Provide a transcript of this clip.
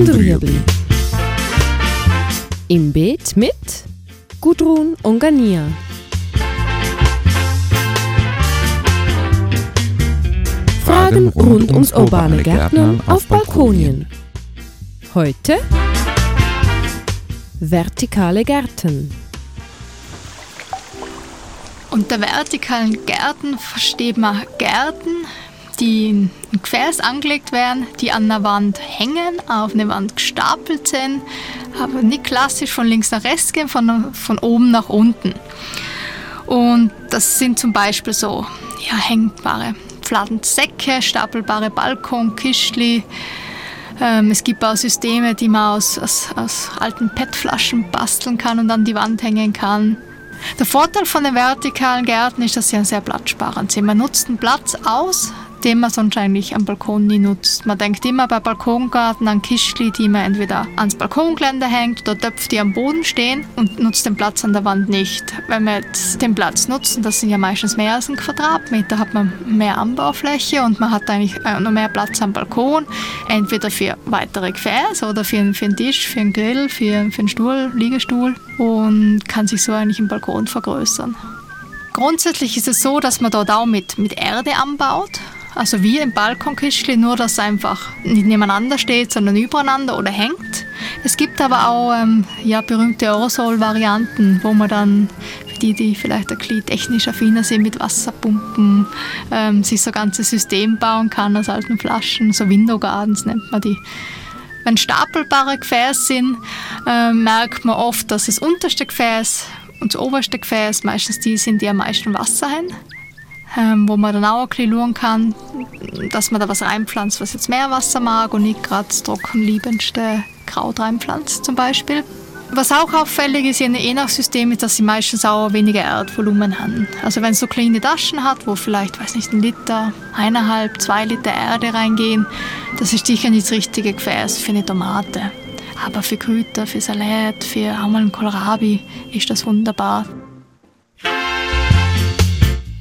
und Rüebli. Im Beet mit Gudrun und Gania. Fragen rund ums urbane Gärtnern auf Balkonien. Heute vertikale Gärten. Unter vertikalen Gärten versteht man Gärten, die in Gefäß angelegt werden, die an der Wand hängen, auf eine Wand gestapelt sind, aber nicht klassisch von links nach rechts gehen, von, von oben nach unten. Und das sind zum Beispiel so ja, hängbare Fladensäcke, stapelbare Balkonkistli. Ähm, es gibt auch Systeme, die man aus, aus, aus alten PET-Flaschen basteln kann und an die Wand hängen kann. Der Vorteil von den vertikalen Gärten ist, dass sie sehr platzsparend sind. Man nutzt den Platz aus, den man sonst eigentlich am Balkon nie nutzt. Man denkt immer bei Balkongarten an Kistli, die man entweder ans Balkongeländer hängt oder Töpfe, die am Boden stehen und nutzt den Platz an der Wand nicht. Wenn wir jetzt den Platz nutzen, das sind ja meistens mehr als ein Quadratmeter, hat man mehr Anbaufläche und man hat eigentlich äh, noch mehr Platz am Balkon, entweder für weitere Gefäße oder für, für einen Tisch, für einen Grill, für, für einen Stuhl, Liegestuhl und kann sich so eigentlich im Balkon vergrößern. Grundsätzlich ist es so, dass man dort auch mit, mit Erde anbaut. Also wie ein Balkonkistchen, nur dass einfach nicht nebeneinander steht, sondern übereinander oder hängt. Es gibt aber auch ähm, ja, berühmte Aerosol-Varianten, wo man dann, für die, die vielleicht ein bisschen technisch affiner sind mit Wasserpumpen, ähm, sich so ein ganzes System bauen kann aus alten Flaschen, so Window Gardens nennt man die. Wenn stapelbare Gefäße sind, äh, merkt man oft, dass das unterste Gefäß und das oberste Gefäß meistens die sind, die am meisten Wasser haben ähm, wo man dann auch ein bisschen schauen kann, dass man da was reinpflanzt, was jetzt mehr Wasser mag und nicht gerade das trockenliebendste Kraut reinpflanzt zum Beispiel. Was auch auffällig ist in je nach System ist, dass sie meistens auch weniger Erdvolumen haben. Also wenn es so kleine Taschen hat, wo vielleicht, weiß nicht, ein Liter, eineinhalb, zwei Liter Erde reingehen, das ist sicher nicht das richtige Gefäß für eine Tomate. Aber für Kräuter, für Salat, für auch mal einen Kohlrabi ist das wunderbar.